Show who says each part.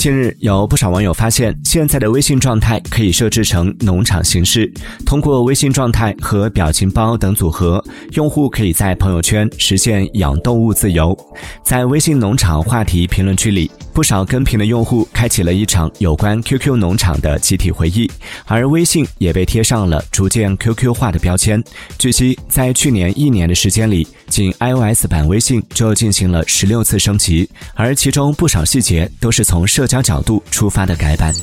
Speaker 1: 近日，有不少网友发现，现在的微信状态可以设置成农场形式。通过微信状态和表情包等组合，用户可以在朋友圈实现养动物自由。在微信农场话题评论区里，不少跟评的用户开启了一场有关 QQ 农场的集体回忆，而微信也被贴上了逐渐 QQ 化的标签。据悉，在去年一年的时间里，仅 iOS 版微信就进行了十六次升级，而其中不少细节都是从社。交角度出发的改版。